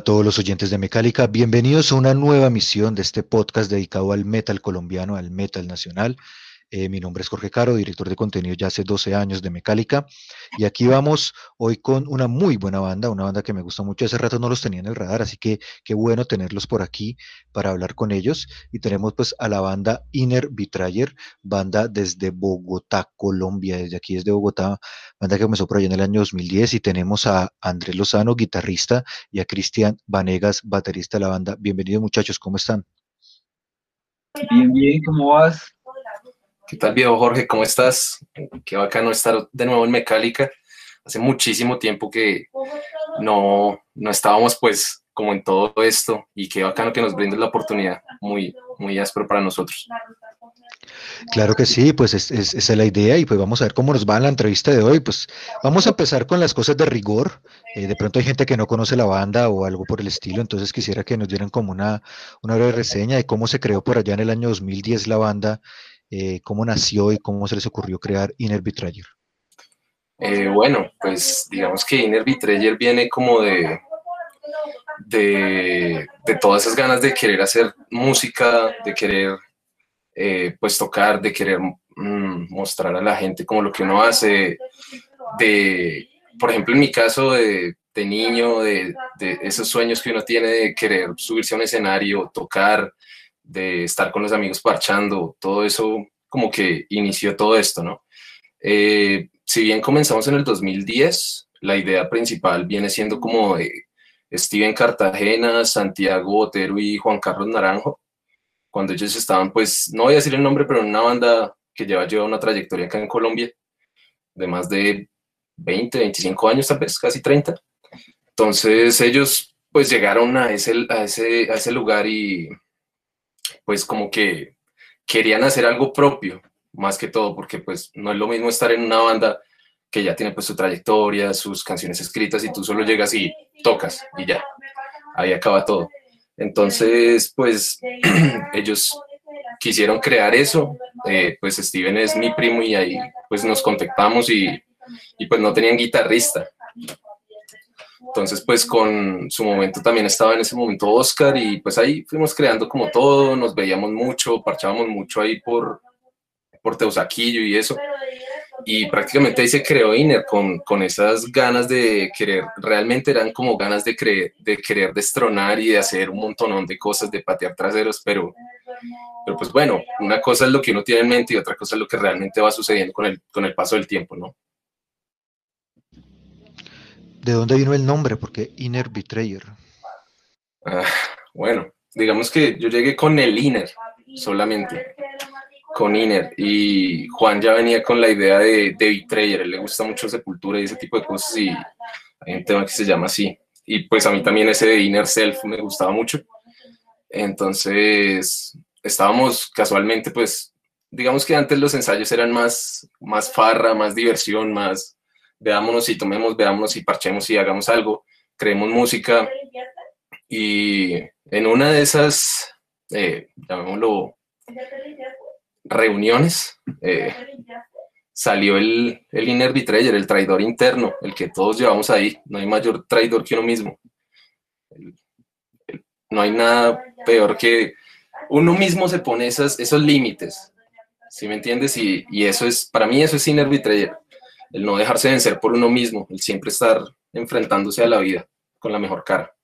A todos los oyentes de Mecálica, bienvenidos a una nueva misión de este podcast dedicado al metal colombiano, al metal nacional. Eh, mi nombre es Jorge Caro, director de contenido ya hace 12 años de Mecálica, y aquí vamos hoy con una muy buena banda, una banda que me gusta mucho, hace rato no los tenía en el radar, así que qué bueno tenerlos por aquí para hablar con ellos, y tenemos pues a la banda Inner Betrayer, banda desde Bogotá, Colombia, desde aquí desde Bogotá, banda que comenzó por allá en el año 2010, y tenemos a Andrés Lozano, guitarrista, y a Cristian Vanegas, baterista de la banda. Bienvenidos muchachos, ¿cómo están? Bien, bien, ¿cómo vas? ¿Qué tal, viejo Jorge? ¿Cómo estás? Qué bacano estar de nuevo en Mecálica. Hace muchísimo tiempo que no, no estábamos pues como en todo esto y qué bacano que nos brindes la oportunidad. Muy, muy áspero para nosotros. Claro que sí, pues es, es- esa es la idea y pues vamos a ver cómo nos va en la entrevista de hoy. Pues vamos a empezar con las cosas de rigor. Eh, de pronto hay gente que no conoce la banda o algo por el estilo, entonces quisiera que nos dieran como una, una breve reseña de cómo se creó por allá en el año 2010 la banda, eh, cómo nació y cómo se les ocurrió crear Inner Betrayer. Eh, bueno, pues digamos que Inner Betrayer viene como de, de, todas esas ganas de querer hacer música, de querer eh, pues tocar, de querer mm, mostrar a la gente como lo que uno hace, de, por ejemplo, en mi caso de, de niño, de esos sueños que uno tiene de querer subirse a un escenario, tocar, de estar con los amigos parchando, todo eso como que inició todo esto, ¿no? Eh, si bien comenzamos en el 2010, la idea principal viene siendo como de Steven Cartagena, Santiago Botero y Juan Carlos Naranjo, cuando ellos estaban, pues, no voy a decir el nombre, pero en una banda que lleva, lleva una trayectoria acá en Colombia de más de 20, 25 años, tal vez, casi 30. Entonces ellos, pues, llegaron a ese, a ese, a ese lugar y, pues, como que querían hacer algo propio, más que todo, porque, pues, no es lo mismo estar en una banda que ya tiene, pues, su trayectoria, sus canciones escritas, y tú solo llegas y tocas, y ya, ahí acaba todo. Entonces, pues, ellos quisieron crear eso, eh, pues Steven es mi primo y ahí pues nos contactamos y, y, pues no tenían guitarrista. Entonces pues con su momento también estaba en ese momento Oscar y pues ahí fuimos creando como todo, nos veíamos mucho, parchábamos mucho ahí por, por Teusaquillo y eso. Y prácticamente ahí se creó Inner con, con esas ganas de querer, realmente eran como ganas de, creer, de querer destronar y de hacer un montonón de cosas, de patear traseros, pero, pero pues bueno, una cosa es lo que uno tiene en mente y otra cosa es lo que realmente va sucediendo con el, con el paso del tiempo, ¿no? ¿De dónde vino el nombre? Porque Inner Betrayer. Ah, bueno, digamos que yo llegué con el Inner solamente, con Inner, y Juan ya venía con la idea de, de Betrayer, le gusta mucho Sepultura y ese tipo de cosas, y hay un tema que se llama así. Y pues a mí también ese de Inner Self me gustaba mucho. Entonces, estábamos casualmente, pues, digamos que antes los ensayos eran más, más farra, más diversión, más veámonos y tomemos, veámonos y parchemos y hagamos algo, creemos música. Y en una de esas, eh, llamémoslo, reuniones, eh, salió el, el inner betrayer, el traidor interno, el que todos llevamos ahí. No hay mayor traidor que uno mismo. El- el- no hay nada peor que uno mismo se pone esas, esos límites. ¿Sí me entiendes? Y, y eso es, para mí eso es inner betrayer. El no dejarse vencer por uno mismo, el siempre estar enfrentándose a la vida con la mejor cara.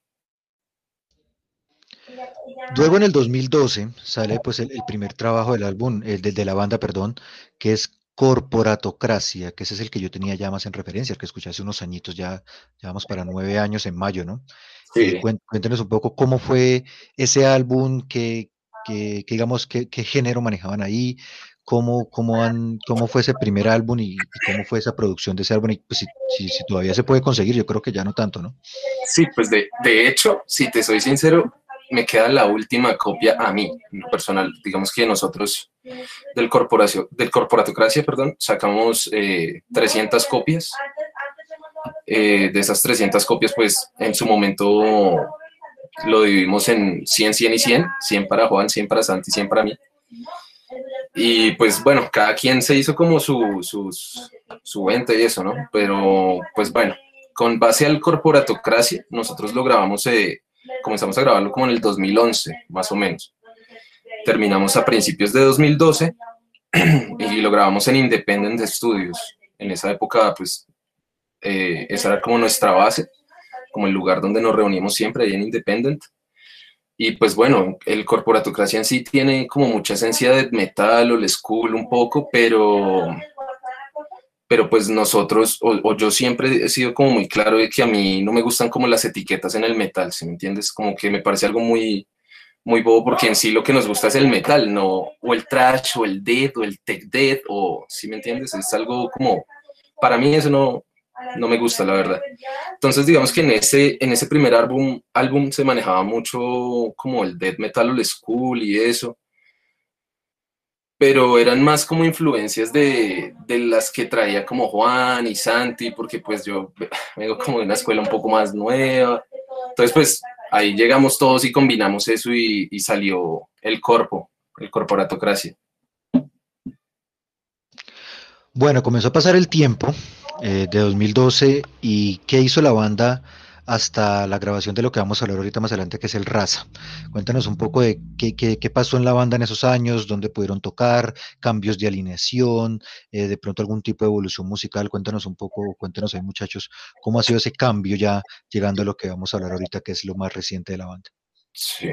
Luego en el 2012 sale pues el, el primer trabajo del álbum, el de, de la banda, perdón, que es Corporatocracia, que ese es el que yo tenía ya más en referencia, el que escuché hace unos añitos, ya, ya vamos para nueve años en mayo, ¿no? Sí. Cuéntenos un poco cómo fue ese álbum, qué, qué- qué, digamos, qué género manejaban ahí, cómo, cómo, han, cómo fue ese primer álbum y, y cómo fue esa producción de ese álbum, y pues si, si, si todavía se puede conseguir, yo creo que ya no tanto, ¿no? Sí, pues de, de hecho, si te soy sincero, me queda la última copia a mí, en lo personal. Digamos que nosotros del corporación, del Corporatocracia, perdón, sacamos eh, 300 copias. Eh, de esas 300 copias, pues en su momento lo dividimos en 100, 100 y 100, 100 para Juan, 100 para Santi, 100 para mí. Y pues bueno, cada quien se hizo como su, sus, su venta y eso, ¿no? Pero pues bueno, con base al corporatocracia, nosotros lo grabamos, eh, comenzamos a grabarlo como en el 2011, más o menos. Terminamos a principios de 2012 y lo grabamos en Independent Studios. En esa época, pues, eh, esa era como nuestra base, como el lugar donde nos reunimos siempre, ahí en Independent. Y pues bueno, el corporatocracia en sí tiene como mucha esencia de metal o el school un poco, pero pero pues nosotros, o, yo siempre he sido como muy claro de que a mí no me gustan como las etiquetas en el metal, ¿sí me entiendes? Como que me parece algo muy, muy bobo porque en sí lo que nos gusta es el metal, no, o el trash, o el death, o el tech death, o, ¿sí me entiendes? Es algo como, para mí eso no, no me gusta, la verdad. Entonces, digamos que en ese, en ese primer álbum, álbum se manejaba mucho como el death metal o el school y eso pero eran más como influencias de, de, las que traía como Juan y Santi, porque pues yo vengo como de una escuela un poco más nueva. Entonces pues ahí llegamos todos y combinamos eso y, y salió el corpo, el corporatocracia. Bueno, comenzó a pasar el tiempo eh, de 2012 y ¿qué hizo la banda? hasta la grabación de lo que vamos a hablar ahorita más adelante, que es el Raza. Cuéntanos un poco de qué, qué, pasó en la banda en esos años, dónde pudieron tocar, cambios de alineación, eh, de pronto algún tipo de evolución musical. Cuéntanos un poco, cuéntanos ahí muchachos, cómo ha sido ese cambio ya llegando a lo que vamos a hablar ahorita, que es lo más reciente de la banda. Sí.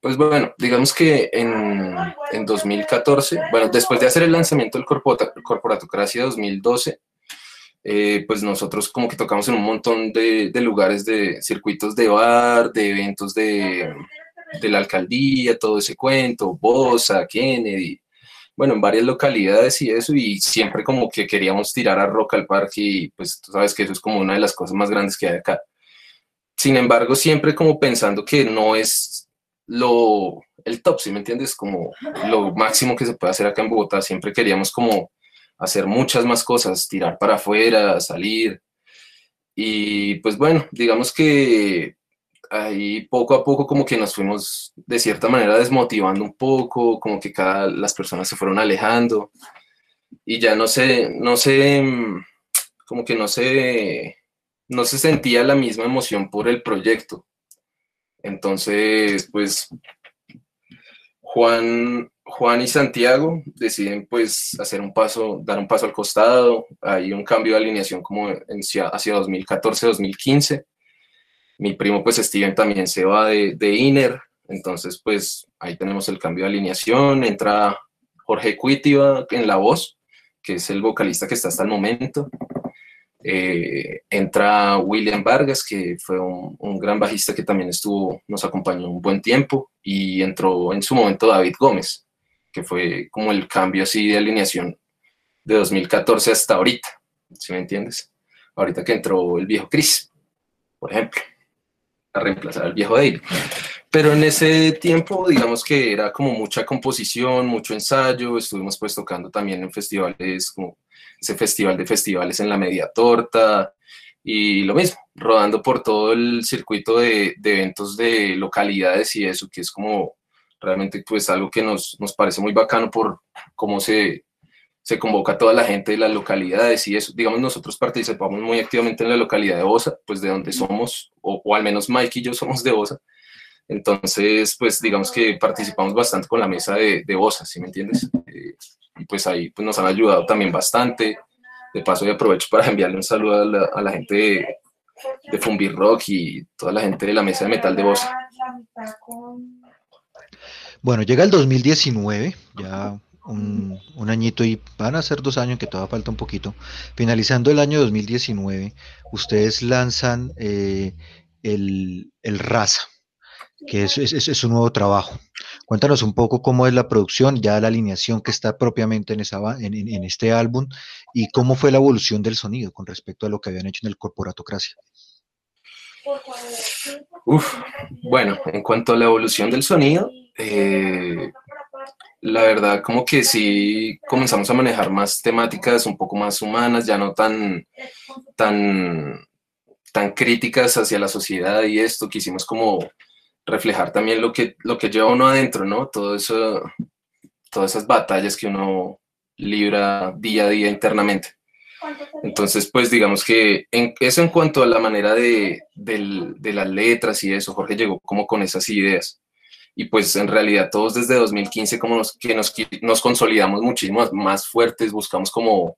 Pues bueno, digamos que en, en 2014, bueno, después de hacer el lanzamiento del Corporatocracia 2012, eh, pues nosotros como que tocamos en un montón de, de, lugares de circuitos de bar, de eventos de, de la alcaldía, todo ese cuento, Bosa, Kennedy, bueno, en varias localidades y eso, y siempre como que queríamos tirar a Rock al Parque y pues tú sabes que eso es como una de las cosas más grandes que hay acá. Sin embargo, siempre como pensando que no es lo, el top, ¿sí me entiendes? Como lo máximo que se puede hacer acá en Bogotá, siempre queríamos como hacer muchas más cosas, tirar para afuera, salir. Y pues bueno, digamos que ahí poco a poco como que nos fuimos de cierta manera desmotivando un poco, como que cada las personas se fueron alejando y ya no sé, no sé, como que no se, no se sentía la misma emoción por el proyecto. Entonces, pues Juan, Juan y Santiago deciden pues hacer un paso, dar un paso al costado, hay un cambio de alineación como en, hacia 2014-2015. Mi primo pues Steven también se va de, de Inner, entonces pues ahí tenemos el cambio de alineación, entra Jorge Cuitiva en la voz, que es el vocalista que está hasta el momento. Eh, entra William Vargas, que fue un, un, gran bajista que también estuvo, nos acompañó un buen tiempo, y entró en su momento David Gómez, que fue como el cambio así de alineación de 2014 hasta ahorita, si me entiendes? Ahorita que entró el viejo Chris, por ejemplo, a reemplazar al viejo Dale. Pero en ese tiempo, digamos que era como mucha composición, mucho ensayo, estuvimos pues tocando también en festivales como ese festival de festivales en la media torta y lo mismo, rodando por todo el circuito de, eventos de localidades y eso, que es como realmente pues algo que nos, nos parece muy bacano por cómo se, se convoca a toda la gente de las localidades y eso. Digamos, nosotros participamos muy activamente en la localidad de Osa, pues de donde somos, o, o al menos Mike y yo somos de Osa. Entonces, pues digamos que participamos bastante con la mesa de, de Osa, ¿sí me entiendes? Eh, y pues ahí pues, nos han ayudado también bastante. De paso, y aprovecho para enviarle un saludo a la, a la gente de, de Fumbi Rock y toda la gente de la mesa de metal de Bosa. Bueno, llega el 2019, ya un, un, añito y van a ser dos años, que todavía falta un poquito. Finalizando el año 2019, ustedes lanzan eh, el, el Raza, que es, es, es, un nuevo trabajo. Cuéntanos un poco cómo es la producción, ya la alineación que está propiamente en, esa, en, en este álbum y cómo fue la evolución del sonido con respecto a lo que habían hecho en el Corporatocracia. Uf, bueno, en cuanto a la evolución del sonido, eh, la verdad como que sí comenzamos a manejar más temáticas un poco más humanas, ya no tan, tan, tan críticas hacia la sociedad y esto, quisimos como reflejar también lo que, lo que lleva uno adentro, ¿no? Todo eso, todas esas batallas que uno libra día a día internamente. Entonces, pues digamos que en, eso en cuanto a la manera de, de, las letras y eso, Jorge llegó como con esas ideas. Y pues en realidad todos desde 2015 como nos, que nos, nos consolidamos muchísimo más fuertes, buscamos como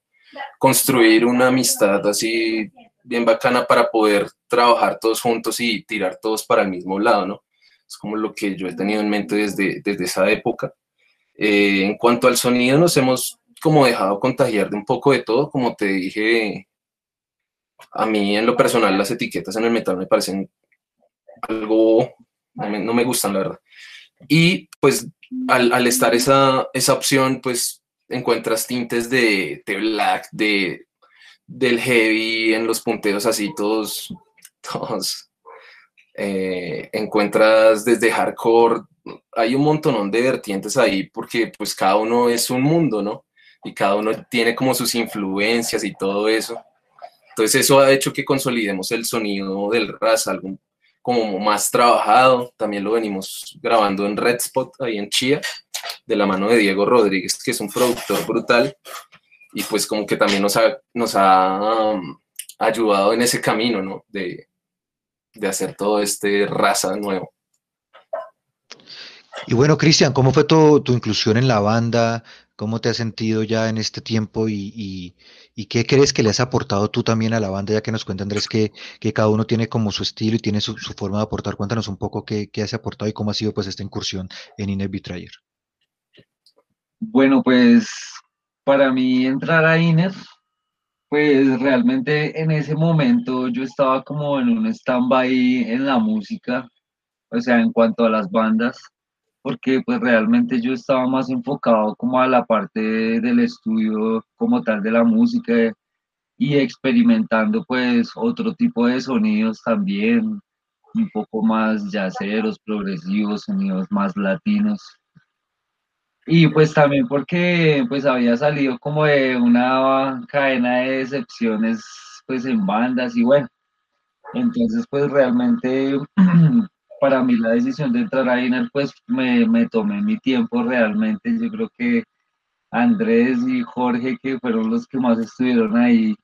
construir una amistad así bien bacana para poder trabajar todos juntos y tirar todos para el mismo lado, ¿no? Es como lo que yo he tenido en mente desde, desde esa época. Eh, en cuanto al sonido, nos hemos como dejado contagiar de un poco de todo, como te dije, a mí en lo personal las etiquetas en el metal me parecen algo, no me, gustan la verdad. Y pues al, al, estar esa, esa opción, pues encuentras tintes de, de black, de, del heavy en los punteros así todos, todos eh, encuentras desde hardcore, hay un montón de vertientes ahí porque pues cada uno es un mundo, ¿no? y cada uno tiene como sus influencias y todo eso. Entonces eso ha hecho que consolidemos el sonido del RAS, algo como más trabajado. También lo venimos grabando en Red Spot, ahí en Chía, de la mano de Diego Rodríguez, que es un productor brutal. Y pues como que también nos ha, nos ha um, ayudado en ese camino, ¿no? De, de hacer todo este raza nuevo. Y bueno, Cristian, ¿cómo fue tu, tu, inclusión en la banda? ¿Cómo te has sentido ya en este tiempo y, qué crees que le has aportado tú también a la banda? Ya que nos cuenta Andrés que, que cada uno tiene como su estilo y tiene su, su forma de aportar. Cuéntanos un poco qué, qué, has aportado y cómo ha sido pues esta incursión en Inner Betrayer. Bueno, pues para mí entrar a Inner, pues realmente en ese momento yo estaba como en un stand-by en la música, o sea, en cuanto a las bandas porque pues realmente yo estaba más enfocado como a la parte del estudio como tal de la música y experimentando pues otro tipo de sonidos también, un poco más yaceros, progresivos, sonidos más latinos. Y pues también porque pues había salido como de una cadena de decepciones pues en bandas y bueno, entonces pues realmente para mí la decisión de entrar a INER, pues me, me, tomé mi tiempo realmente. Yo creo que Andrés y Jorge, que fueron los que más estuvieron ahí,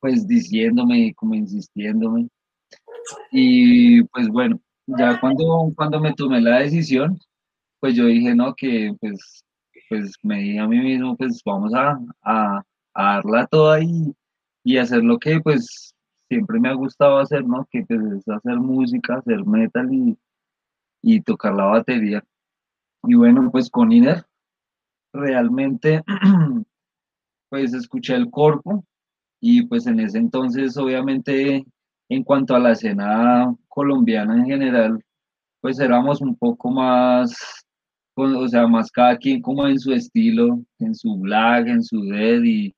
pues diciéndome y como insistiéndome. Y pues bueno, ya cuando, cuando me tomé la decisión, pues yo dije, no, que pues, pues me dije a mí mismo, pues vamos a, a, a darla toda y hacer lo que pues siempre me ha gustado hacer, ¿no? Que pues, es hacer música, hacer metal y, y tocar la batería. Y bueno, pues con Iner realmente pues escuché el corpo y pues en ese entonces obviamente en cuanto a la escena colombiana en general pues éramos un poco más o sea más cada quien como en su estilo en su black en su dead y,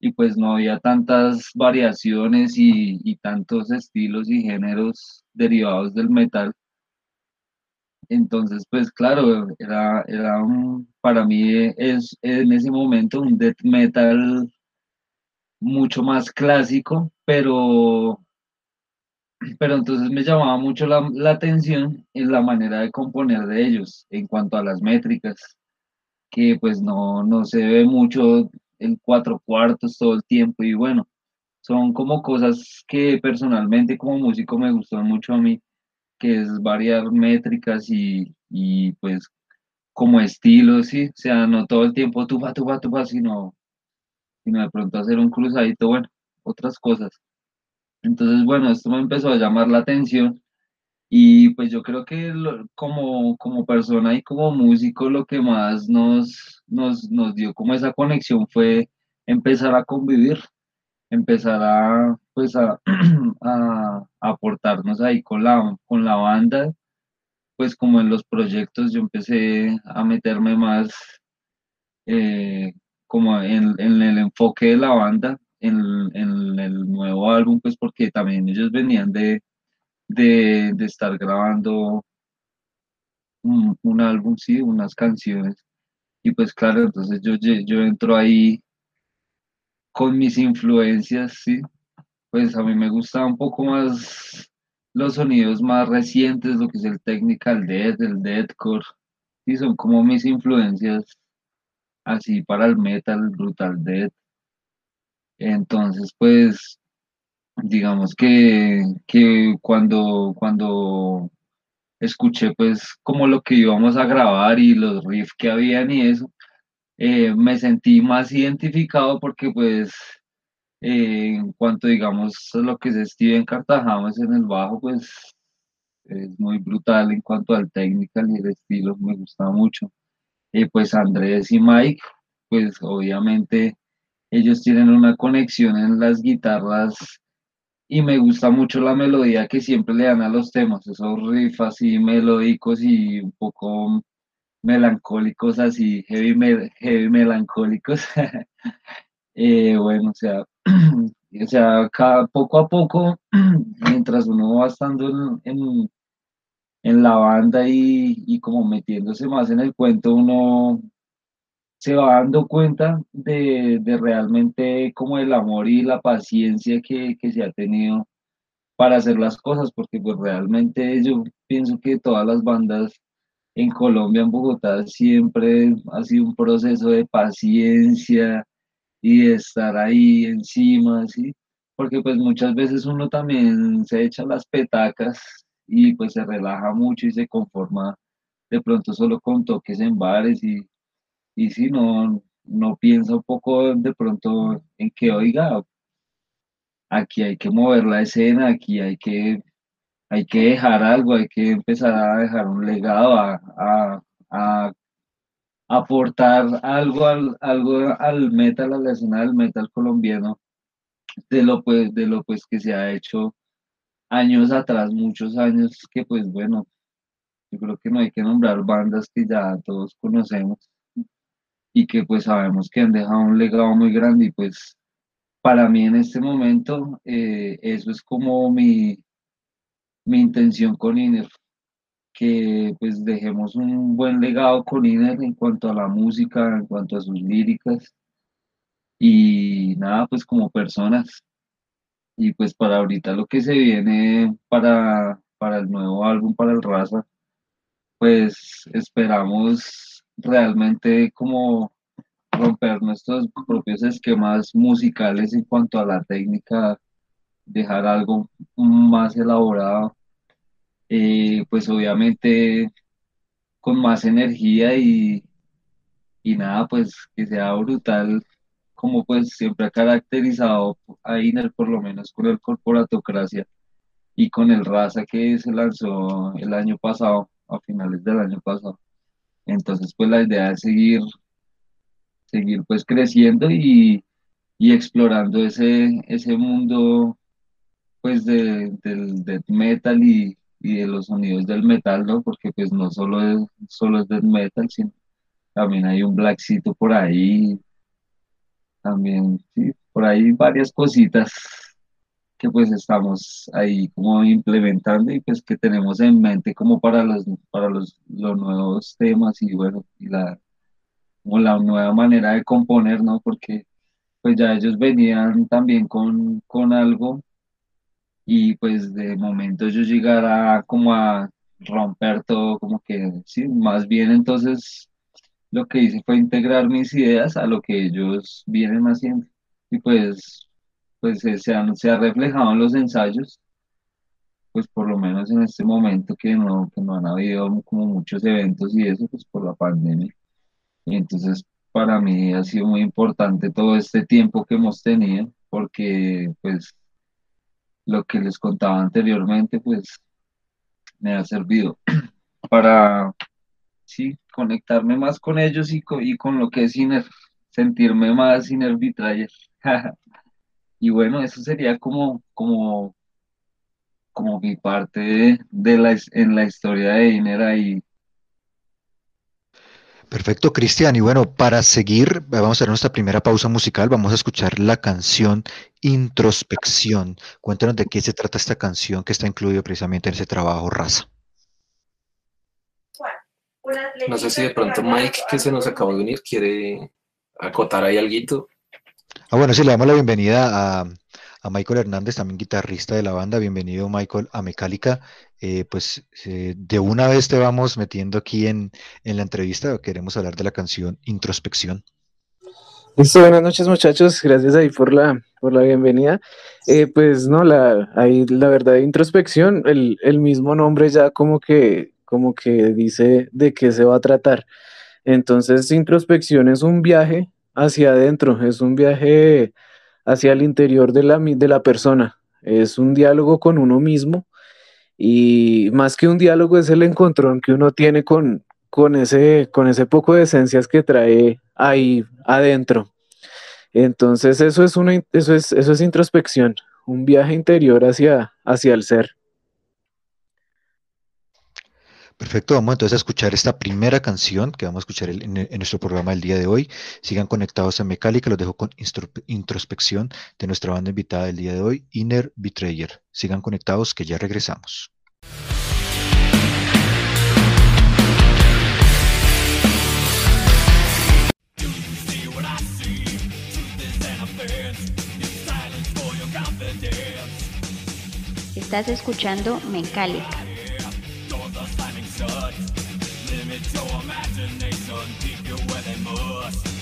y pues no había tantas variaciones y, tantos estilos y géneros derivados del metal. Entonces, pues claro, era, era un, para mí es en ese momento un death metal mucho más clásico, pero, pero entonces me llamaba mucho la, la atención en la manera de componer de ellos en cuanto a las métricas, que pues no, no se ve mucho en cuatro cuartos todo el tiempo y bueno, son como cosas que personalmente como músico me gustan mucho a mí, que es variar métricas y, y pues como estilo, sí, o sea, no todo el tiempo va, tú va, sino, sino de pronto hacer un cruzadito, bueno, otras cosas. Entonces, bueno, esto me empezó a llamar la atención Y pues yo creo que lo- como, como persona y como músico lo que más nos, nos, nos dio como esa conexión fue empezar a convivir, empezar a pues a, aportarnos ahí con la, con la banda, pues como en los proyectos yo empecé a meterme más eh, como en, en el enfoque de la banda, en, en el nuevo álbum, pues porque también ellos venían de, de, estar grabando un, álbum, sí, unas canciones. Y pues claro, entonces yo, yo entro ahí con mis influencias, sí. Pues a mí me gusta un poco más los sonidos más recientes, lo que es el technical death, el deathcore. Sí, son como mis influencias así para el metal, brutal death. Entonces, pues digamos que, que cuando, cuando escuché pues como lo que íbamos a grabar y los riffs que habían y eso, eh, me sentí más identificado porque pues eh, en cuanto digamos lo que es Steven Cartajames en el bajo pues es muy brutal en cuanto al technical y el estilo, me gusta mucho. Eh, pues Andrés y Mike, pues obviamente ellos tienen una conexión en las guitarras y me gusta mucho la melodía que siempre le dan a los temas, esos riffs así melódicos y un poco melancólicos, así heavy, heavy melancólicos. Eh, bueno, o sea, o sea, poco a poco, mientras uno va estando en, en- en la banda y, y como metiéndose más en el cuento, uno se va dando cuenta de, de realmente como el amor y la paciencia que, que se ha tenido para hacer las cosas, porque pues realmente yo pienso que todas las bandas en Colombia, en Bogotá, siempre ha sido un proceso de paciencia y de estar ahí encima, ¿sí? Porque pues muchas veces uno también se echa las petacas y pues se relaja mucho y se conforma de pronto solo con toques en bares y, y si no, no piensa un poco de pronto en que, oiga, aquí hay que mover la escena, aquí hay que hay que dejar algo, hay que empezar a dejar un legado, a, a- aportar algo al, algo al metal, a la escena del metal colombiano, de lo pues, de lo pues que se ha hecho años atrás, muchos años, que pues bueno, yo creo que no hay que nombrar bandas que ya todos conocemos y que pues sabemos que han dejado un legado muy grande y pues para mí en este momento eh, eso es como mi, mi intención con Inner. que pues dejemos un buen legado con Iner en cuanto a la música, en cuanto a sus líricas y nada, pues como personas. Y pues para ahorita lo que se viene para, para el nuevo álbum, para el Raza, pues esperamos realmente como romper nuestros propios esquemas musicales en cuanto a la técnica, dejar algo más elaborado, eh, pues obviamente con más energía y, y nada, pues que sea brutal, como pues siempre ha caracterizado a Iner, por lo menos con el Corporatocracia y con el Raza que se lanzó el año pasado, a finales del año pasado. Entonces, pues la idea es seguir, seguir pues creciendo y, y explorando ese, ese mundo pues de, del death metal y, y de los sonidos del metal, ¿no? Porque pues no solo es, solo es death metal, sino también hay un blackcito por ahí, también, sí, por ahí varias cositas que pues estamos ahí como implementando y pues que tenemos en mente como para los, para los, los nuevos temas y bueno, y la, como la nueva manera de componer, ¿no? Porque pues ya ellos venían también con, con algo y pues de momento yo llegar a como a romper todo, como que sí, más bien entonces lo que hice fue integrar mis ideas a lo que ellos vienen haciendo y pues pues eh, se han, se ha reflejado en los ensayos, pues por lo menos en este momento que no, que no han habido como muchos eventos y eso, pues por la pandemia. Y entonces para mí ha sido muy importante todo este tiempo que hemos tenido, porque pues lo que les contaba anteriormente, pues me ha servido para, sí, conectarme más con ellos y con, y con lo que es Inner, sentirme más Inner Betrayer. y bueno, eso sería como, como, como mi parte de, de la, en la historia de Inner ahí Perfecto, Cristian. Y bueno, para seguir, vamos a hacer nuestra primera pausa musical. Vamos a escuchar la canción Introspección. Cuéntanos de qué se trata esta canción que está incluida precisamente en ese trabajo Raza. No sé si de pronto Mike, que se nos acabó de unir, quiere acotar ahí algo. Ah, bueno, sí, le damos la bienvenida a, a Michael Hernández, también guitarrista de la banda. Bienvenido, Michael, a Mecálica. Eh, pues eh, de una vez te vamos metiendo aquí en, la entrevista. Queremos hablar de la canción Introspección. Listo, buenas noches muchachos, gracias ahí por la, por la bienvenida. Eh, pues no, la, ahí, la verdad introspección, el, el, mismo nombre ya como que, como que dice de qué se va a tratar. Entonces, introspección es un viaje hacia adentro, es un viaje hacia el interior de la, de la persona. Es un diálogo con uno mismo y más que un diálogo es el encontrón que uno tiene con, con, ese, con ese poco de esencias que trae ahí adentro. Entonces eso es, una, eso es, eso es introspección, un viaje interior hacia, hacia el ser. Perfecto, vamos entonces a escuchar esta primera canción que vamos a escuchar en, nuestro programa del día de hoy. Sigan conectados a Mecálica, los dejo con introspección de nuestra banda invitada del día de hoy, Inner Betrayer. Sigan conectados que ya regresamos. Estás escuchando Mecálica. Limit your imagination, keep you where they must.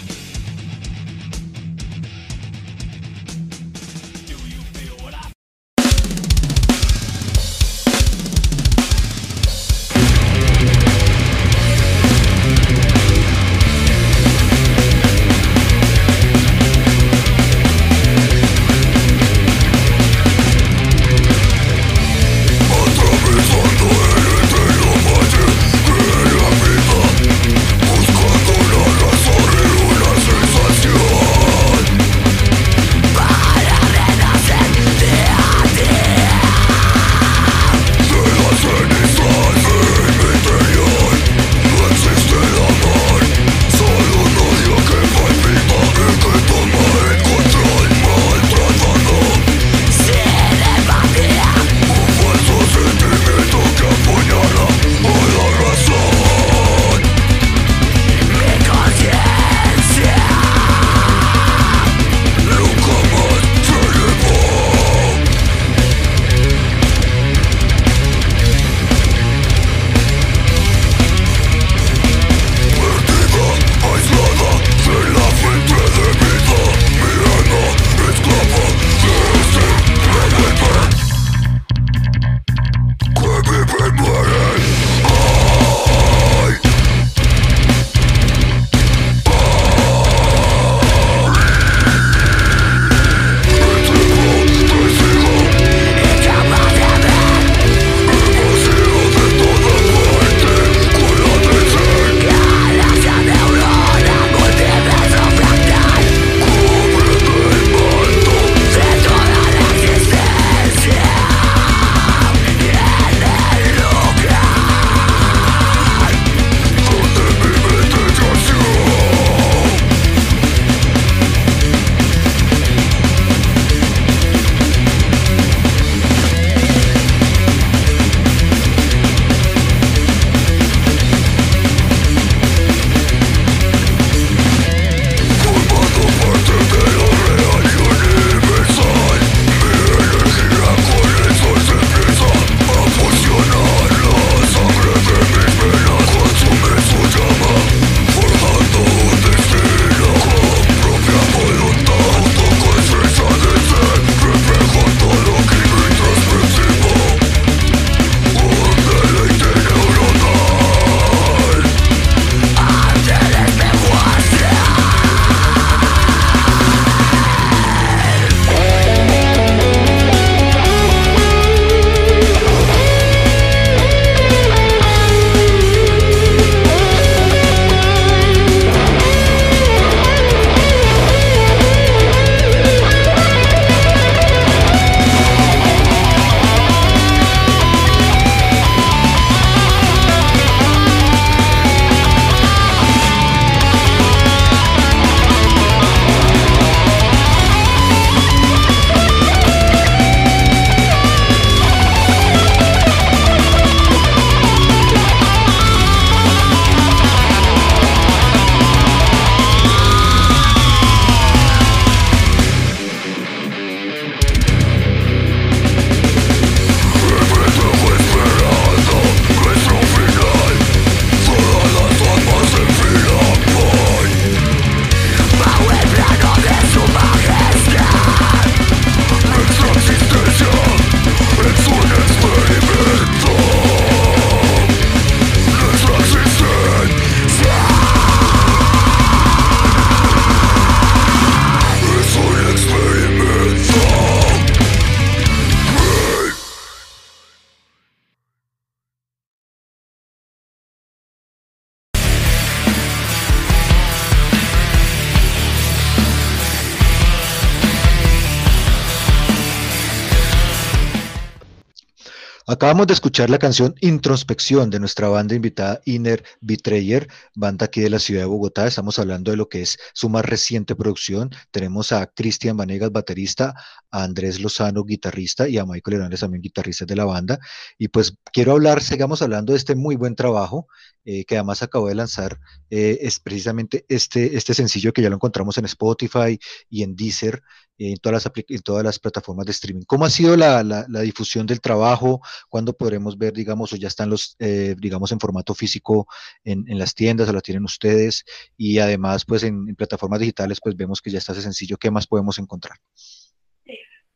Acabamos de escuchar la canción Introspección de nuestra banda invitada Inner Betrayer, banda aquí de la ciudad de Bogotá. Estamos hablando de lo que es su más reciente producción. Tenemos a Cristian Vanegas, baterista, a Andrés Lozano, guitarrista, y a Michael Hernández, también guitarrista de la banda. Y pues quiero hablar, sigamos hablando de este muy buen trabajo eh, que además acabó de lanzar. eh, es precisamente este, este sencillo que ya lo encontramos en Spotify y en Deezer, en, todas las, en todas las plataformas de streaming. ¿Cómo ha sido la, la- difusión del trabajo? ¿Cuándo podremos ver, digamos, o ya están los, eh, digamos, en formato físico en, en las tiendas o la tienen ustedes? Y además, pues en, en plataformas digitales, pues vemos que ya está ese sencillo. ¿Qué más podemos encontrar?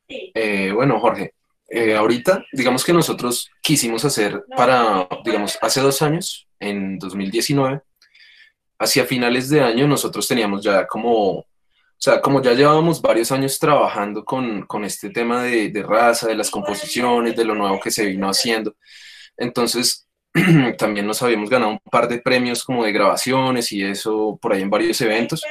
Eh, bueno, Jorge, eh, ahorita, digamos que nosotros quisimos hacer para, digamos, hace dos años, en 2019, hacia finales de año, nosotros teníamos ya como, o sea, como ya llevábamos varios años trabajando con, con este tema de, de raza, de las composiciones, de lo nuevo que se vino haciendo. Entonces, también nos habíamos ganado un par de premios como de grabaciones y eso por ahí en varios eventos.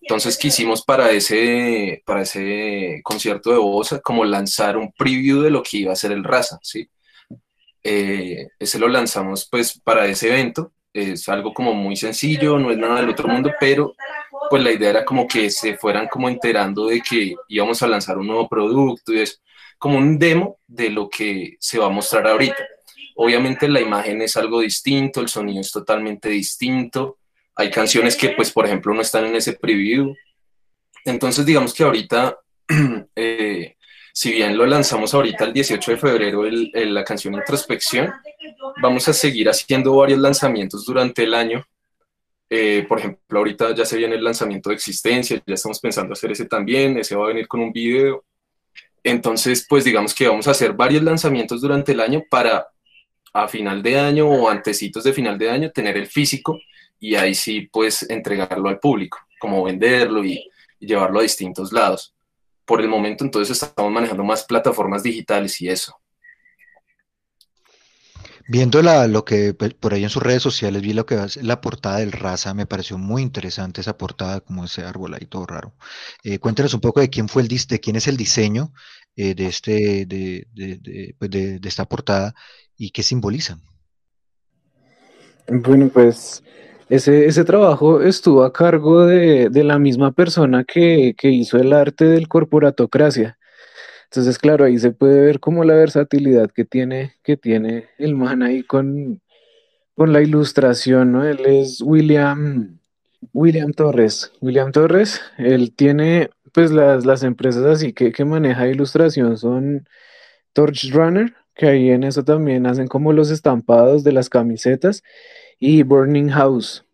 Entonces quisimos para ese, para ese concierto de Bosa como lanzar un preview de lo que iba a ser el Raza, ¿sí? Eh, ese lo lanzamos pues para ese evento. Es algo como muy sencillo, no es nada del otro mundo, pero pues la idea era como que se fueran como enterando de que íbamos a lanzar un nuevo producto y es como un demo de lo que se va a mostrar ahorita. Obviamente la imagen es algo distinto, el sonido es totalmente distinto. Hay canciones que, pues, por ejemplo, no están en ese preview. Entonces, digamos que ahorita, eh, si bien lo lanzamos ahorita el 18 de febrero, el- la canción Introspección, vamos a seguir haciendo varios lanzamientos durante el año. Eh, por ejemplo, ahorita ya se viene el lanzamiento de Existencia, ya estamos pensando hacer ese también, ese va a venir con un video. Entonces, pues digamos que vamos a hacer varios lanzamientos durante el año para a final de año o antecitos de final de año tener el físico y ahí sí pues entregarlo al público, como venderlo y, y llevarlo a distintos lados. Por el momento entonces estamos manejando más plataformas digitales y eso. Viendo la, lo que pues, por ahí en sus redes sociales vi lo que es la portada del Raza, me pareció muy interesante esa portada, como ese árbol ahí todo raro. Eh, cuéntanos un poco de quién fue el de quién es el diseño eh, de este de, de- de, pues, de- esta portada y qué simbolizan. Bueno, pues ese, ese trabajo estuvo a cargo de, de la misma persona que, que hizo el arte del corporatocracia. Entonces, claro, ahí se puede ver como la versatilidad que tiene, que tiene el man ahí con, con la ilustración, ¿no? Él es William, William Torres. William Torres, él tiene, pues las, las empresas así que, que maneja ilustración son Torch Runner, que ahí en eso también hacen como los estampados de las camisetas, y Burning House.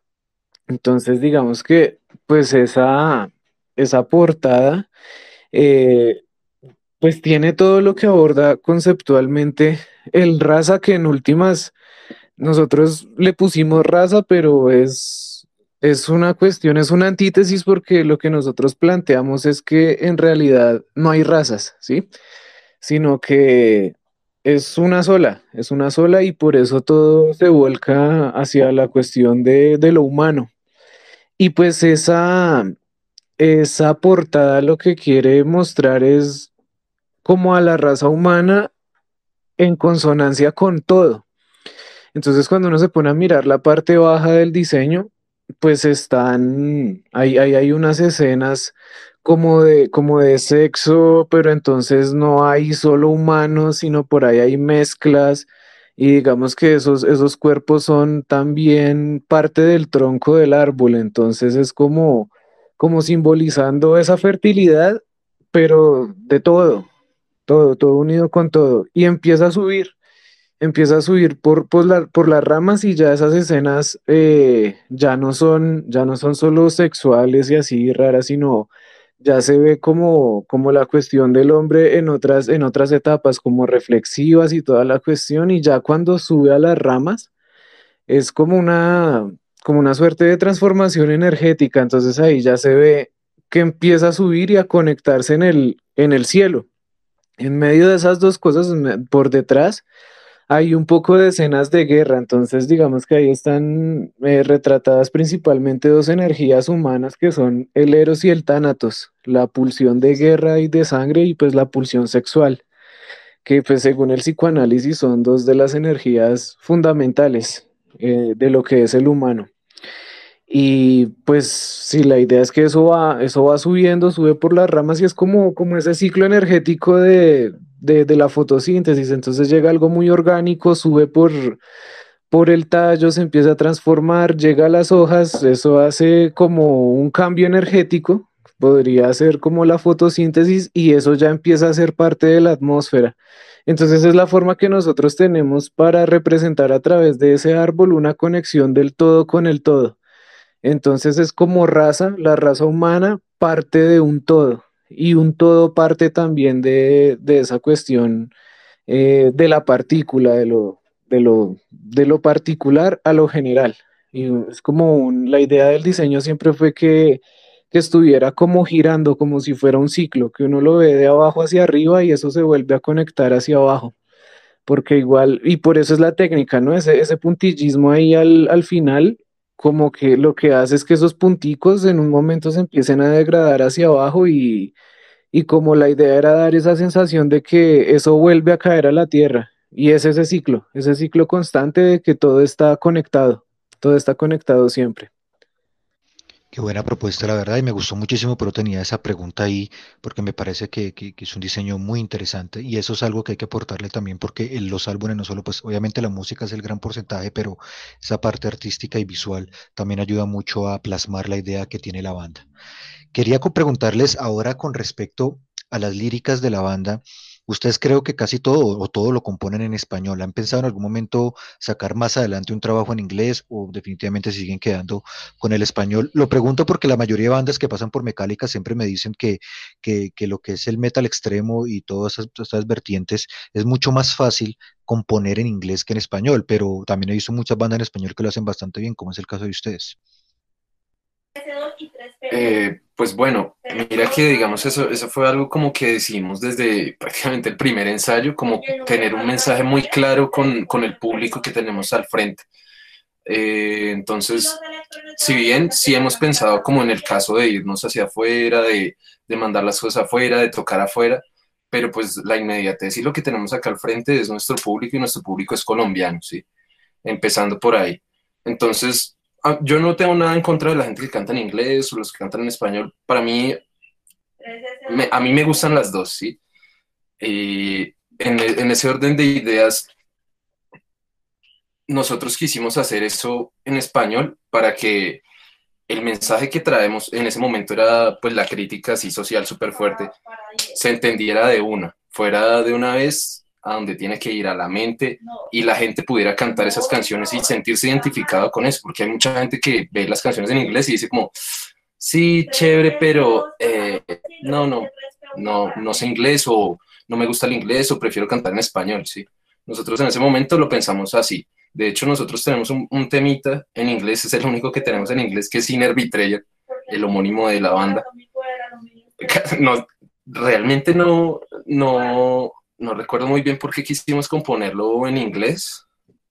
Entonces, digamos que, pues esa, esa portada, eh, pues tiene todo lo que aborda conceptualmente el raza, que en últimas nosotros le pusimos raza, pero es, es una cuestión, es una antítesis porque lo que nosotros planteamos es que en realidad no hay razas, ¿sí? Sino que es una sola, es una sola y por eso todo se vuelca hacia la cuestión de, de lo humano. Y pues esa, esa portada lo que quiere mostrar es como a la raza humana en consonancia con todo. Entonces, cuando uno se pone a mirar la parte baja del diseño, pues están, hay, hay, unas escenas como de, como de sexo, pero entonces no hay solo humanos, sino por ahí hay mezclas. Y digamos que esos, esos cuerpos son también parte del tronco del árbol, entonces es como, como simbolizando esa fertilidad, pero de todo, todo, todo unido con todo. Y empieza a subir, empieza a subir por, por, por las ramas y ya esas escenas eh, ya no son, ya no son solo sexuales y así raras, sino ya se ve como, como la cuestión del hombre en otras, en otras etapas, como reflexivas y toda la cuestión, y ya cuando sube a las ramas es como una, como una suerte de transformación energética, entonces ahí ya se ve que empieza a subir y a conectarse en el, en el cielo. En medio de esas dos cosas, por detrás, hay un poco de escenas de guerra, entonces digamos que ahí están eh, retratadas principalmente dos energías humanas que son el Eros y el Tánatos, la pulsión de guerra y de sangre y pues la pulsión sexual. que pues según el psicoanálisis son dos de las energías fundamentales eh, de lo que es el humano. Y pues si la idea es que eso va, eso va subiendo, sube por las ramas y es como, como ese ciclo energético de, de, de la fotosíntesis. Entonces llega algo muy orgánico, sube por, por el tallo, se empieza a transformar, llega a las hojas, eso hace como un cambio energético, podría ser como la fotosíntesis y eso ya empieza a ser parte de la atmósfera. Entonces es la forma que nosotros tenemos para representar a través de ese árbol una conexión del todo con el todo. Entonces es como raza, la raza humana parte de un todo y un todo parte también de, de esa cuestión eh, de la partícula, de lo, de, lo, de lo particular a lo general. Y es como la idea del diseño siempre fue que, que estuviera como girando, como si fuera un ciclo, que uno lo ve de abajo hacia arriba y eso se vuelve a conectar hacia abajo. Porque igual, y por eso es la técnica, ¿no? Ese, ese puntillismo ahí al, al final como que lo que hace es que esos punticos en un momento se empiecen a degradar hacia abajo y, y como la idea era dar esa sensación de que eso vuelve a caer a la tierra. Y es ese ciclo, ese ciclo constante de que todo está conectado, todo está conectado siempre. Qué buena propuesta, la verdad, y me gustó muchísimo, pero tenía esa pregunta ahí porque me parece que, es un diseño muy interesante y eso es algo que hay que aportarle también porque en los álbumes no solo, pues obviamente la música es el gran porcentaje, pero esa parte artística y visual también ayuda mucho a plasmar la idea que tiene la banda. Quería preguntarles ahora con respecto a las líricas de la banda. Ustedes creo que casi todo o todo lo componen en español. ¿Han pensado en algún momento sacar más adelante un trabajo en inglés o definitivamente siguen quedando con el español? Lo pregunto porque la mayoría de bandas que pasan por Metallica siempre me dicen que, que, que lo que es el metal extremo y todas esas, vertientes es mucho más fácil componer en inglés que en español, pero también he visto muchas bandas en español que lo hacen bastante bien, como es el caso de ustedes. Eh, pues bueno, mira que digamos eso, eso fue algo como que decidimos desde prácticamente el primer ensayo, como tener un mensaje muy claro con, con el público que tenemos al frente. Eh, entonces, si bien sí hemos pensado como en el caso de irnos hacia afuera, de, de mandar las cosas afuera, de tocar afuera, pero pues la inmediatez y lo que tenemos acá al frente es nuestro público y nuestro público es colombiano, ¿sí? Empezando por ahí. Entonces, yo no tengo nada en contra de la gente que canta en inglés o los que cantan en español. Para mí, me- a mí me gustan las dos, ¿sí? Y en, e- en ese orden de ideas, nosotros quisimos hacer eso en español para que el mensaje que traemos en ese momento era pues la crítica así social súper fuerte, se entendiera de una, fuera de una vez a donde tiene que ir a la mente y la gente pudiera cantar esas canciones y sentirse identificado con eso, porque hay mucha gente que ve las canciones en inglés y dice como, sí, chévere, pero eh, no, no, no, no sé inglés o no me gusta el inglés o prefiero cantar en español, ¿sí? Nosotros en ese momento lo pensamos así. De hecho, nosotros tenemos un, un temita en inglés, es el único que tenemos en inglés, que es Inner Betrayer, el homónimo de la banda. No, realmente no, no, no recuerdo muy bien por qué quisimos componerlo en inglés,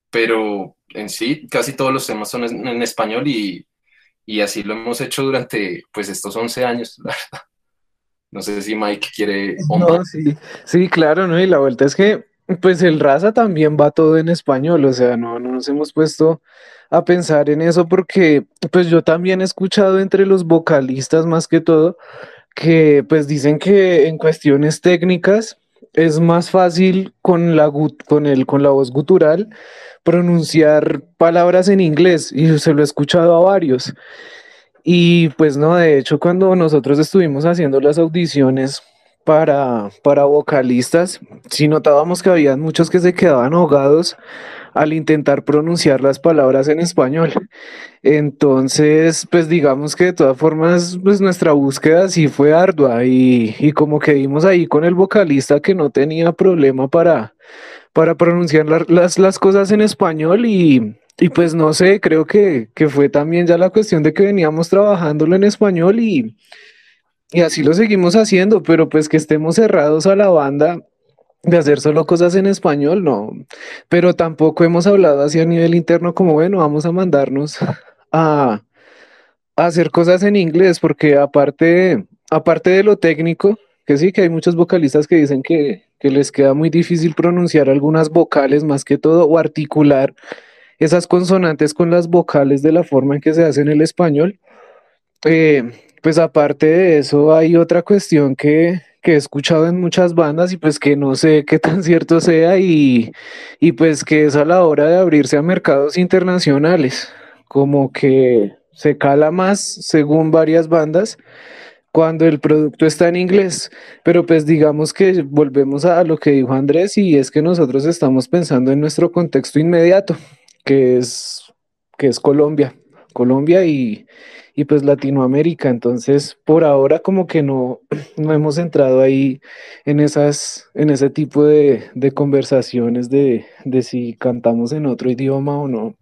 pero en sí casi todos los temas son en, en español y, y así lo hemos hecho durante pues estos 11 años, la verdad. No sé si Mike quiere... No, sí, sí, claro, ¿no? Y la vuelta es que, pues el raza también va todo en español, o sea, no, no nos hemos puesto a pensar en eso porque, pues yo también he escuchado entre los vocalistas más que todo que, pues dicen que en cuestiones técnicas es más fácil con la, con el, con la voz gutural pronunciar palabras en inglés y se lo he escuchado a varios. Y pues no, de hecho, cuando nosotros estuvimos haciendo las audiciones para, para vocalistas, sí notábamos que había muchos que se quedaban ahogados al intentar pronunciar las palabras en español. Entonces, pues digamos que de todas formas, pues nuestra búsqueda sí fue ardua y, y como que dimos ahí con el vocalista que no tenía problema para, para pronunciar la- las, las cosas en español y, y pues no sé, creo que, que fue también ya la cuestión de que veníamos trabajándolo en español y, y así lo seguimos haciendo, pero pues que estemos cerrados a la banda de hacer solo cosas en español, no, pero tampoco hemos hablado así a nivel interno como, bueno, vamos a mandarnos a, a hacer cosas en inglés, porque aparte, aparte de lo técnico, que sí, que hay muchos vocalistas que dicen que, que les queda muy difícil pronunciar algunas vocales más que todo o articular esas consonantes con las vocales de la forma en que se hace en el español. Eh, pues aparte de eso, hay otra cuestión que, que he escuchado en muchas bandas y pues que no sé qué tan cierto sea y, y pues que es a la hora de abrirse a mercados internacionales, como que se cala más según varias bandas cuando el producto está en inglés, pero pues digamos que volvemos a lo que dijo Andrés y es que nosotros estamos pensando en nuestro contexto inmediato, que es, que es Colombia, Colombia y, y pues Latinoamérica, entonces por ahora como que no, no hemos entrado ahí en esas, en ese tipo de, de conversaciones de, de si cantamos en otro idioma o no.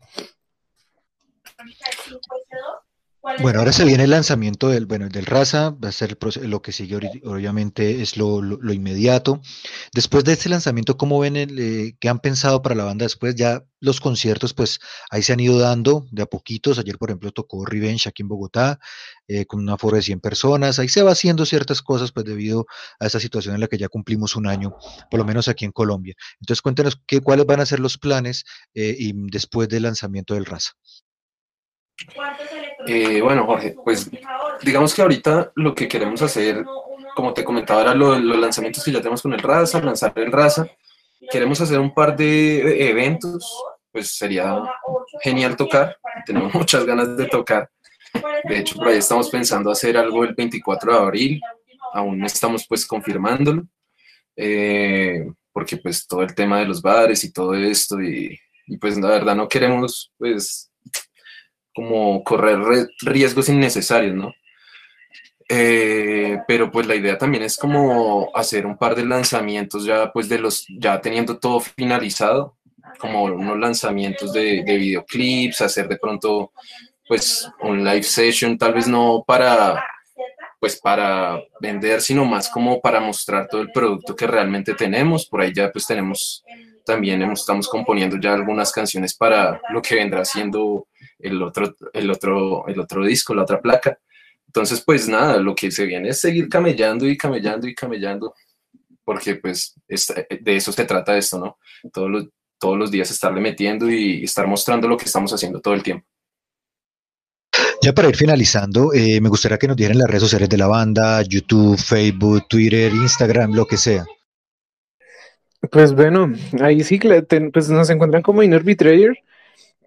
Bueno, ahora se viene el lanzamiento del, bueno, del Raza, va a ser el lo que sigue obviamente es lo, lo- lo inmediato. Después de este lanzamiento, ¿cómo ven el, eh, qué han pensado para la banda después? Ya los conciertos, pues ahí se han ido dando de a poquitos. Ayer, por ejemplo, tocó Revenge aquí en Bogotá, eh, con un aforo de 100 personas. Ahí se va haciendo ciertas cosas, pues debido a esta situación en la que ya cumplimos un año, por lo menos aquí en Colombia. Entonces, cuéntenos qué, cuáles van a ser los planes eh, y después del lanzamiento del Raza. Eh, bueno, Jorge, pues digamos que ahorita lo que queremos hacer, como te comentaba, era lo- los lanzamientos que ya tenemos con el Raza, lanzar el Raza. Queremos hacer un par de eventos, pues sería genial tocar, tenemos muchas ganas de tocar. De hecho, por ahí estamos pensando hacer algo el 24 de abril, aún estamos pues confirmándolo, eh, porque pues todo el tema de los bares y todo esto, y, y, pues la verdad no queremos pues como correr re- riesgos innecesarios, ¿no? Eh, pero pues la idea también es como hacer un par de lanzamientos ya pues de los, ya teniendo todo finalizado, como unos lanzamientos de, de videoclips, hacer de pronto pues un live session, tal vez no para pues para vender, sino más como para mostrar todo el producto que realmente tenemos. Por ahí ya pues tenemos, también estamos componiendo ya algunas canciones para lo que vendrá siendo el otro, el otro, el otro disco, la otra placa. Entonces, pues nada, lo que se viene es seguir camellando y camellando y camellando, porque pues esta- de eso se trata esto, ¿no? Todos los, todos los días estarle metiendo y estar mostrando lo que estamos haciendo todo el tiempo. Ya para ir finalizando, eh, me gustaría que nos dieran las redes sociales de la banda, YouTube, Facebook, Twitter, Instagram, lo que sea. Pues bueno, ahí sí, pues nos encuentran como Inner Betrayer.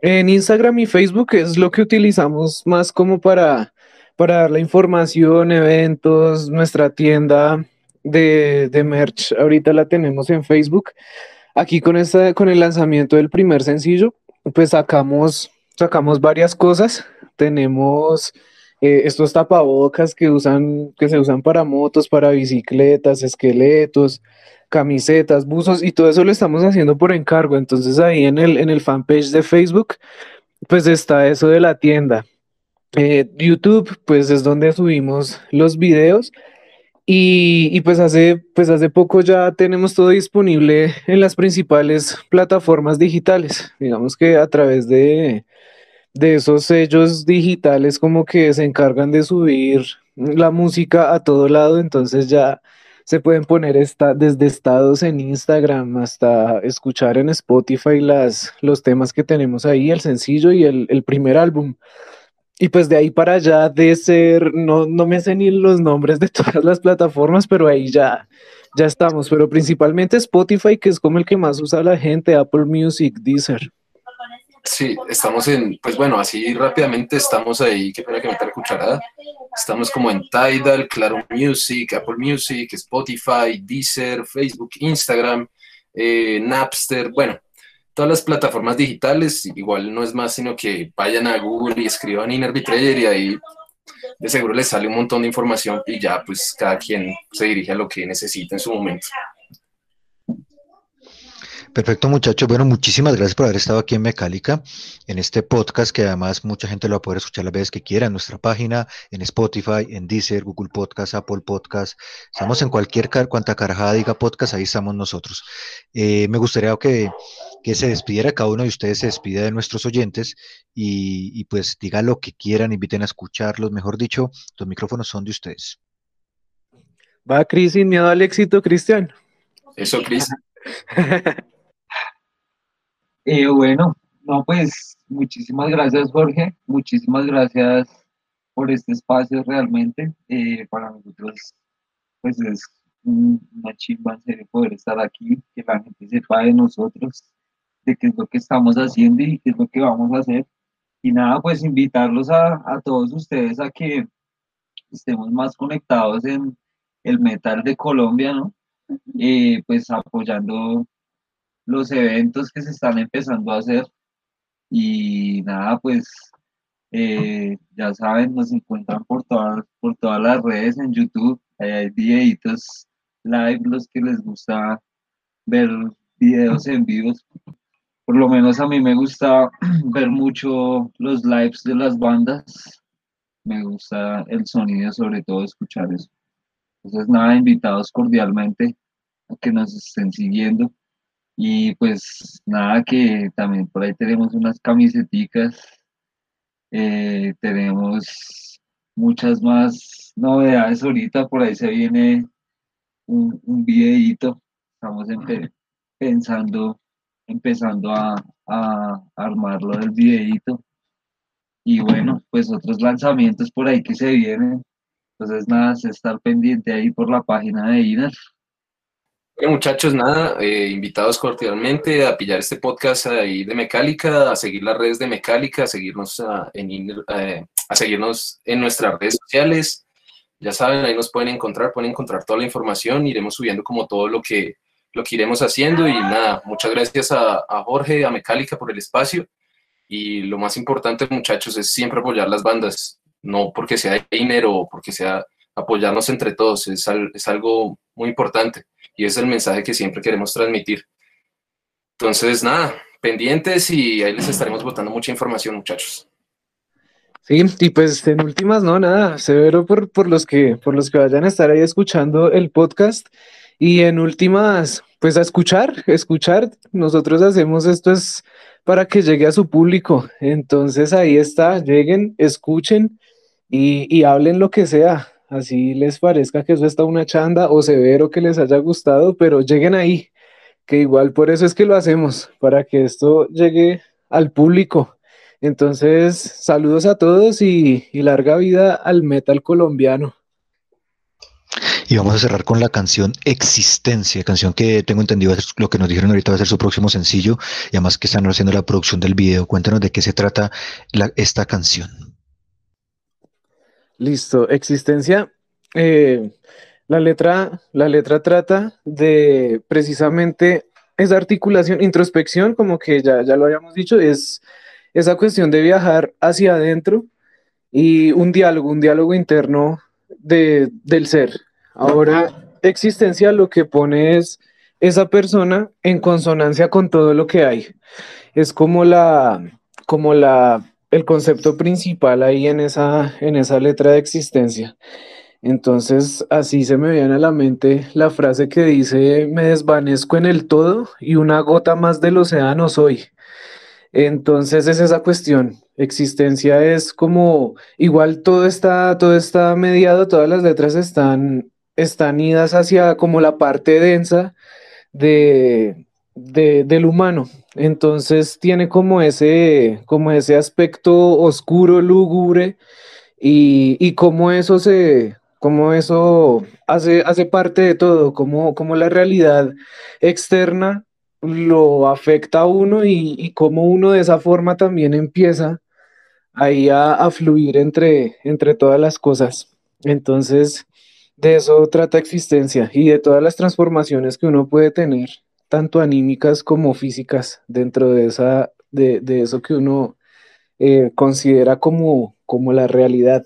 En Instagram y Facebook es lo que utilizamos más como para, para dar la información, eventos, nuestra tienda de, de merch. Ahorita la tenemos en Facebook. Aquí con esta, con el lanzamiento del primer sencillo, pues sacamos, sacamos varias cosas. Tenemos eh, estos tapabocas que usan, que se usan para motos, para bicicletas, esqueletos camisetas, buzos y todo eso lo estamos haciendo por encargo. Entonces ahí en el, en el fanpage de Facebook, pues está eso de la tienda. Eh, YouTube, pues es donde subimos los videos. Y, y pues hace, pues hace poco ya tenemos todo disponible en las principales plataformas digitales. Digamos que a través de, de esos sellos digitales como que se encargan de subir la música a todo lado, entonces ya se pueden poner esta, desde estados en Instagram hasta escuchar en Spotify las, los temas que tenemos ahí, el sencillo y el, el primer álbum. Y pues de ahí para allá de ser, no, no me sé ni los nombres de todas las plataformas, pero ahí ya, ya estamos. Pero principalmente Spotify, que es como el que más usa la gente, Apple Music, Deezer. Sí, estamos en, pues bueno, así rápidamente estamos ahí, qué pena que meter cucharada. Estamos como en Tidal, Claro Music, Apple Music, Spotify, Deezer, Facebook, Instagram, eh, Napster, bueno, todas las plataformas digitales, igual no es más sino que vayan a Google y escriban Inner Betrayer y ahí de seguro les sale un montón de información y ya pues cada quien se dirige a lo que necesita en su momento. Perfecto, muchachos. Bueno, muchísimas gracias por haber estado aquí en Mecálica, en este podcast que además mucha gente lo va a poder escuchar las veces que quiera en nuestra página, en Spotify, en Deezer, Google Podcast, Apple Podcast. Estamos en cualquier car cuanta carajada diga podcast, ahí estamos nosotros. Eh, me gustaría que, que se despidiera cada uno de ustedes, se despida de nuestros oyentes y, y pues diga lo que quieran, inviten a escucharlos. Mejor dicho, los micrófonos son de ustedes. Va, Cris, sin miedo al éxito, Cristian. Eso, Cris. Eh, bueno, no, pues muchísimas gracias, Jorge. Muchísimas gracias por este espacio realmente. Eh, para nosotros, pues es un- una chimba en serio poder estar aquí, que la gente sepa de nosotros, de qué es lo que estamos haciendo y qué es lo que vamos a hacer. Y nada, pues invitarlos a, a todos ustedes a que estemos más conectados en el metal de Colombia, ¿no? Eh, pues apoyando los eventos que se están empezando a hacer. Y nada, pues eh, ya saben, nos encuentran por todas, por todas las redes en YouTube. Hay videitos live, los que les gusta ver videos en vivos. Por lo menos a mí me gusta ver mucho los lives de las bandas. Me gusta el sonido, sobre todo escuchar eso. Entonces, nada, invitados cordialmente a que nos estén siguiendo. Y pues nada, que también por ahí tenemos unas camiseticas, eh, tenemos muchas más novedades ahorita, por ahí se viene un, un videíto, estamos pensando, empezando a, a armarlo del videíto. Y bueno, pues otros lanzamientos por ahí que se vienen. Entonces nada, es estar pendiente ahí por la página de INAR. Bueno, muchachos, nada, eh, invitados cordialmente a pillar este podcast ahí de Mecálica, a seguir las redes de Mecálica, a seguirnos, a, en, in- eh, a seguirnos en nuestras redes sociales. Ya saben, ahí nos pueden encontrar, pueden encontrar toda la información, iremos subiendo como todo lo que, lo que iremos haciendo y nada, muchas gracias a, a Jorge, a Mecálica por el espacio y lo más importante, muchachos, es siempre apoyar las bandas, no porque sea dinero o porque sea apoyarnos entre todos, es, es algo muy importante y es el mensaje que siempre queremos transmitir. Entonces, nada, pendientes y ahí les estaremos botando mucha información, muchachos. Sí, y pues en últimas, no, nada, severo por, por los que, por los que vayan a estar ahí escuchando el podcast. Y en últimas, pues a escuchar, escuchar. Nosotros hacemos esto es para que llegue a su público. Entonces ahí está, lleguen, escuchen y, y hablen lo que sea. Así les parezca que eso está una chanda o severo que les haya gustado, pero lleguen ahí, que igual por eso es que lo hacemos, para que esto llegue al público. Entonces, saludos a todos y, larga vida al metal colombiano. Y vamos a cerrar con la canción Existencia, canción que tengo entendido es lo que nos dijeron ahorita va a ser su próximo sencillo y además que están haciendo la producción del video. Cuéntanos de qué se trata esta canción. Listo, existencia. eh, la letra, la letra trata de precisamente esa articulación, introspección, como que ya, ya lo habíamos dicho, es esa cuestión de viajar hacia adentro y un diálogo, un diálogo interno de, del ser. Ahora, existencia lo que pone es esa persona en consonancia con todo lo que hay. Es como la, como la, el concepto principal ahí en esa, en esa letra de existencia. Entonces, así se me viene a la mente la frase que dice, me desvanezco en el todo y una gota más del océano soy. Entonces es esa cuestión. Existencia es como, igual todo está, todo está mediado, todas las letras están, están idas hacia como la parte densa de, de- del humano. Entonces tiene como ese, como ese aspecto oscuro, lúgubre, y, y cómo eso se, cómo eso hace, hace parte de todo, cómo, cómo la realidad externa lo afecta a uno y, y cómo uno de esa forma también empieza ahí a, a fluir entre, entre todas las cosas. Entonces, de eso trata existencia y de todas las transformaciones que uno puede tener, tanto anímicas como físicas, dentro de esa, de, de eso que uno eh, considera como, como la realidad.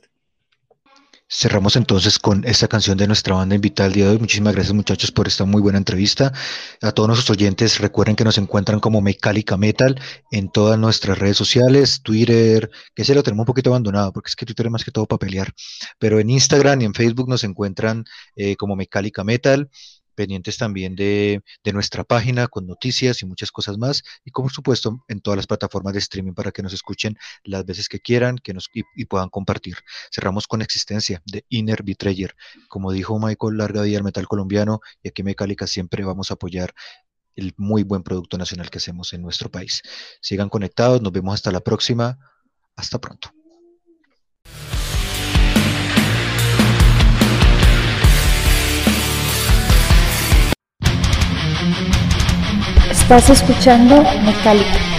Cerramos entonces con esta canción de nuestra banda invitada el día de hoy. Muchísimas gracias muchachos por esta muy buena entrevista. A todos nuestros oyentes recuerden que nos encuentran como Mecálica Metal en todas nuestras redes sociales, Twitter, que ese lo tenemos un poquito abandonado porque es que Twitter es más que todo para pelear, pero en Instagram y en Facebook nos encuentran eh, como Mecálica Metal. Pendientes también de, de nuestra página con noticias y muchas cosas más, y como supuesto en todas las plataformas de streaming para que nos escuchen las veces que quieran que nos, y, puedan compartir. Cerramos con Existencia de Inner Betrayer. Como dijo Michael, larga vida al metal colombiano, y aquí en Mecálica siempre vamos a apoyar el muy buen producto nacional que hacemos en nuestro país. Sigan conectados, nos vemos hasta la próxima. Hasta pronto. Estás escuchando Metallica.